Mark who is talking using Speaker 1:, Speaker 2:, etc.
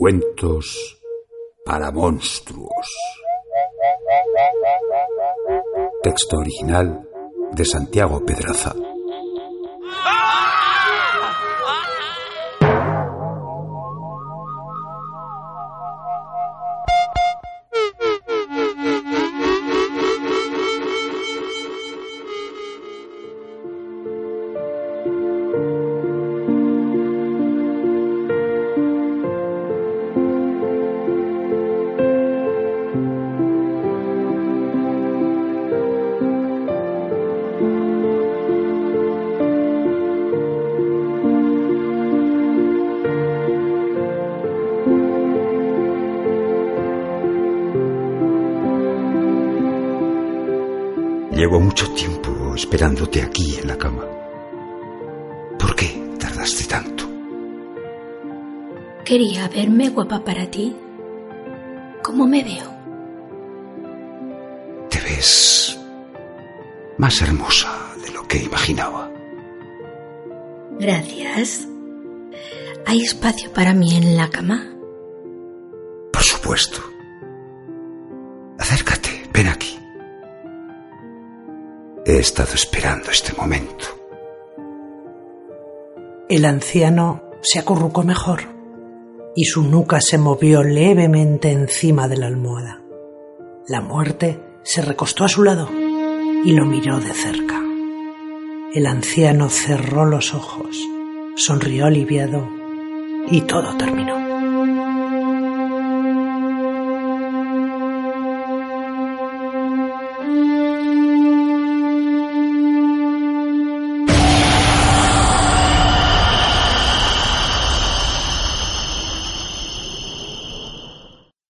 Speaker 1: Cuentos para monstruos. Texto original de Santiago Pedraza. Llevo mucho tiempo esperándote aquí en la cama. ¿Por qué tardaste tanto?
Speaker 2: Quería verme guapa para ti. ¿Cómo me veo?
Speaker 1: Te ves más hermosa de lo que imaginaba.
Speaker 2: Gracias. ¿Hay espacio para mí en la cama?
Speaker 1: Por supuesto. Acércate. He estado esperando este momento.
Speaker 3: El anciano se acurrucó mejor y su nuca se movió levemente encima de la almohada. La muerte se recostó a su lado y lo miró de cerca. El anciano cerró los ojos, sonrió aliviado y todo terminó.